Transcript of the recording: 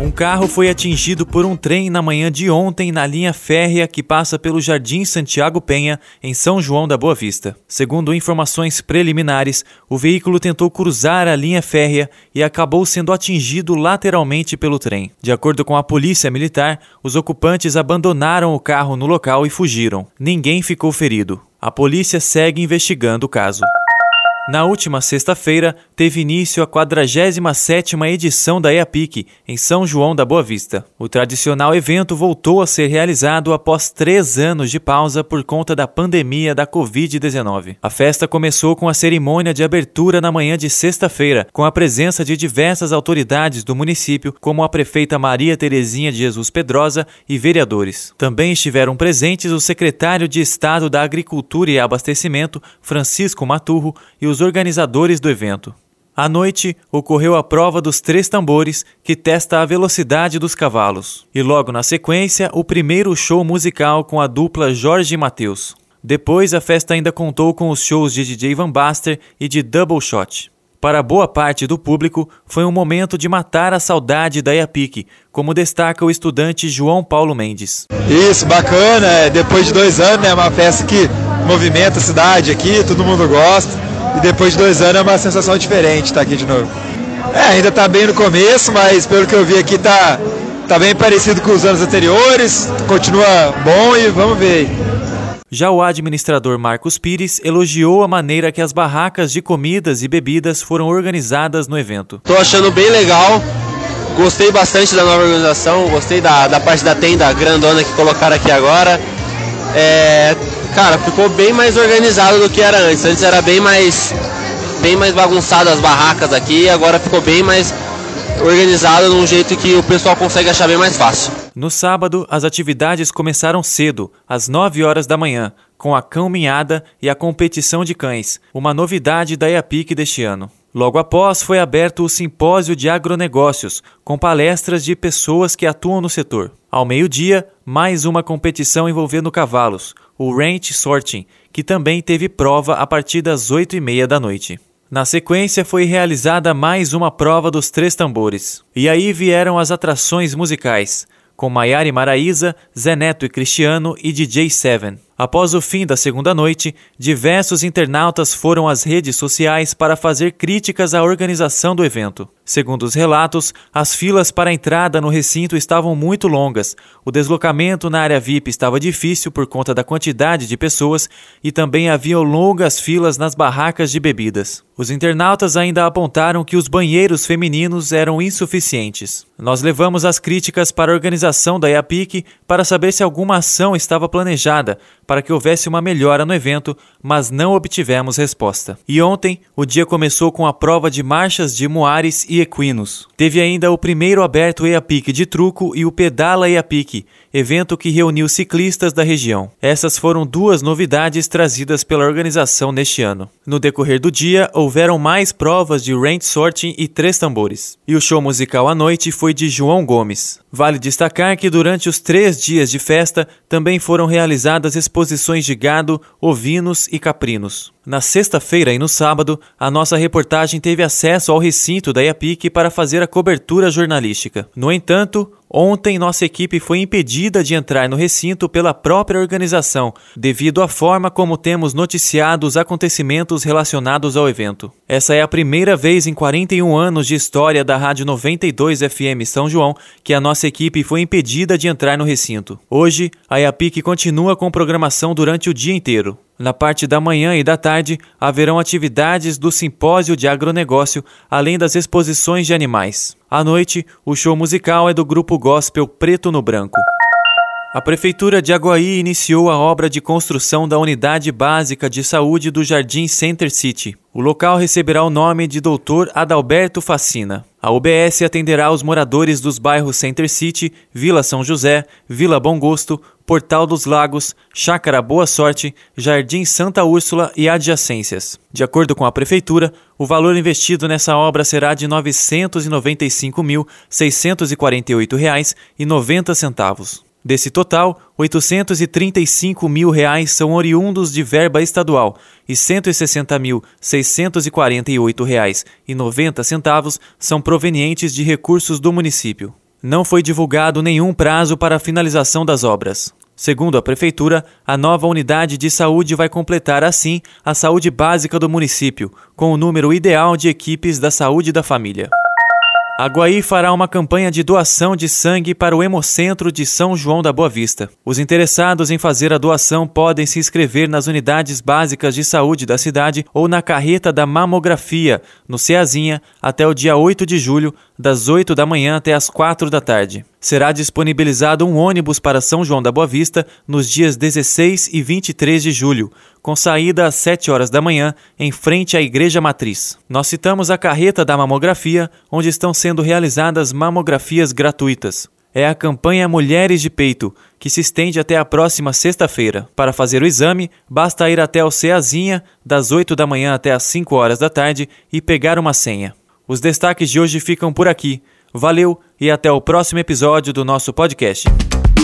Um carro foi atingido por um trem na manhã de ontem na linha férrea que passa pelo Jardim Santiago Penha, em São João da Boa Vista. Segundo informações preliminares, o veículo tentou cruzar a linha férrea e acabou sendo atingido lateralmente pelo trem. De acordo com a Polícia Militar, os ocupantes abandonaram o carro no local e fugiram. Ninguém ficou ferido. A polícia segue investigando o caso. Na última sexta-feira, teve início a 47ª edição da EAPIC, em São João da Boa Vista. O tradicional evento voltou a ser realizado após três anos de pausa por conta da pandemia da Covid-19. A festa começou com a cerimônia de abertura na manhã de sexta-feira, com a presença de diversas autoridades do município, como a prefeita Maria Terezinha de Jesus Pedrosa e vereadores. Também estiveram presentes o secretário de Estado da Agricultura e Abastecimento, Francisco Maturro, e os organizadores do evento. À noite, ocorreu a prova dos três tambores, que testa a velocidade dos cavalos. E logo na sequência, o primeiro show musical com a dupla Jorge e Matheus. Depois, a festa ainda contou com os shows de DJ Van Baster e de Double Shot. Para boa parte do público, foi um momento de matar a saudade da Iapique, como destaca o estudante João Paulo Mendes. Isso, bacana. É, depois de dois anos, é uma festa que movimenta a cidade aqui, todo mundo gosta. E depois de dois anos é uma sensação diferente estar aqui de novo. É, ainda está bem no começo, mas pelo que eu vi aqui tá, tá bem parecido com os anos anteriores, continua bom e vamos ver. Já o administrador Marcos Pires elogiou a maneira que as barracas de comidas e bebidas foram organizadas no evento. Estou achando bem legal, gostei bastante da nova organização, gostei da, da parte da tenda grandona que colocaram aqui agora. É, cara, ficou bem mais organizado do que era antes. Antes era bem mais bem mais bagunçado as barracas aqui, agora ficou bem mais organizado num jeito que o pessoal consegue achar bem mais fácil. No sábado, as atividades começaram cedo, às 9 horas da manhã, com a caminhada e a competição de cães, uma novidade da EAPIC deste ano. Logo após, foi aberto o Simpósio de Agronegócios, com palestras de pessoas que atuam no setor. Ao meio-dia, mais uma competição envolvendo cavalos, o Ranch Sorting, que também teve prova a partir das 8 e meia da noite. Na sequência, foi realizada mais uma prova dos três tambores. E aí vieram as atrações musicais, com Maiara Maraíza, Zé Neto e Cristiano e DJ Seven. Após o fim da segunda noite, diversos internautas foram às redes sociais para fazer críticas à organização do evento. Segundo os relatos, as filas para a entrada no recinto estavam muito longas, o deslocamento na área VIP estava difícil por conta da quantidade de pessoas e também havia longas filas nas barracas de bebidas. Os internautas ainda apontaram que os banheiros femininos eram insuficientes. Nós levamos as críticas para a organização da IAPIC para saber se alguma ação estava planejada para que houvesse uma melhora no evento, mas não obtivemos resposta. E ontem, o dia começou com a prova de marchas de Moares e Equinos. Teve ainda o primeiro aberto EAPIC de truco e o Pedala EAPIC, evento que reuniu ciclistas da região. Essas foram duas novidades trazidas pela organização neste ano. No decorrer do dia, houveram mais provas de range sorting e três tambores. E o show musical à noite foi de João Gomes. Vale destacar que durante os três dias de festa também foram realizadas exposições de gado, ovinos e caprinos. Na sexta-feira e no sábado, a nossa reportagem teve acesso ao recinto da IAPIC para fazer a cobertura jornalística. No entanto, Ontem, nossa equipe foi impedida de entrar no recinto pela própria organização, devido à forma como temos noticiado os acontecimentos relacionados ao evento. Essa é a primeira vez em 41 anos de história da Rádio 92 FM São João que a nossa equipe foi impedida de entrar no recinto. Hoje, a IAPIC continua com programação durante o dia inteiro. Na parte da manhã e da tarde, haverão atividades do simpósio de agronegócio, além das exposições de animais. À noite, o show musical é do grupo gospel Preto no Branco. A Prefeitura de Aguaí iniciou a obra de construção da Unidade Básica de Saúde do Jardim Center City. O local receberá o nome de Dr. Adalberto Facina. A UBS atenderá os moradores dos bairros Center City, Vila São José, Vila Bom Gosto, Portal dos Lagos, Chácara Boa Sorte, Jardim Santa Úrsula e adjacências. De acordo com a Prefeitura, o valor investido nessa obra será de R$ 995.648,90. Desse total, 835 mil reais são oriundos de verba estadual e 160.648,90 reais e centavos são provenientes de recursos do município. Não foi divulgado nenhum prazo para a finalização das obras. Segundo a Prefeitura, a nova unidade de saúde vai completar, assim, a saúde básica do município, com o número ideal de equipes da saúde da família. A Guaí fará uma campanha de doação de sangue para o Hemocentro de São João da Boa Vista. Os interessados em fazer a doação podem se inscrever nas unidades básicas de saúde da cidade ou na carreta da mamografia, no Ceazinha, até o dia 8 de julho, das 8 da manhã até as 4 da tarde. Será disponibilizado um ônibus para São João da Boa Vista nos dias 16 e 23 de julho, com saída às 7 horas da manhã, em frente à Igreja Matriz. Nós citamos a carreta da mamografia, onde estão sendo realizadas mamografias gratuitas. É a campanha Mulheres de Peito, que se estende até a próxima sexta-feira. Para fazer o exame, basta ir até o Ceazinha, das 8 da manhã até as 5 horas da tarde, e pegar uma senha. Os destaques de hoje ficam por aqui. Valeu e até o próximo episódio do nosso podcast.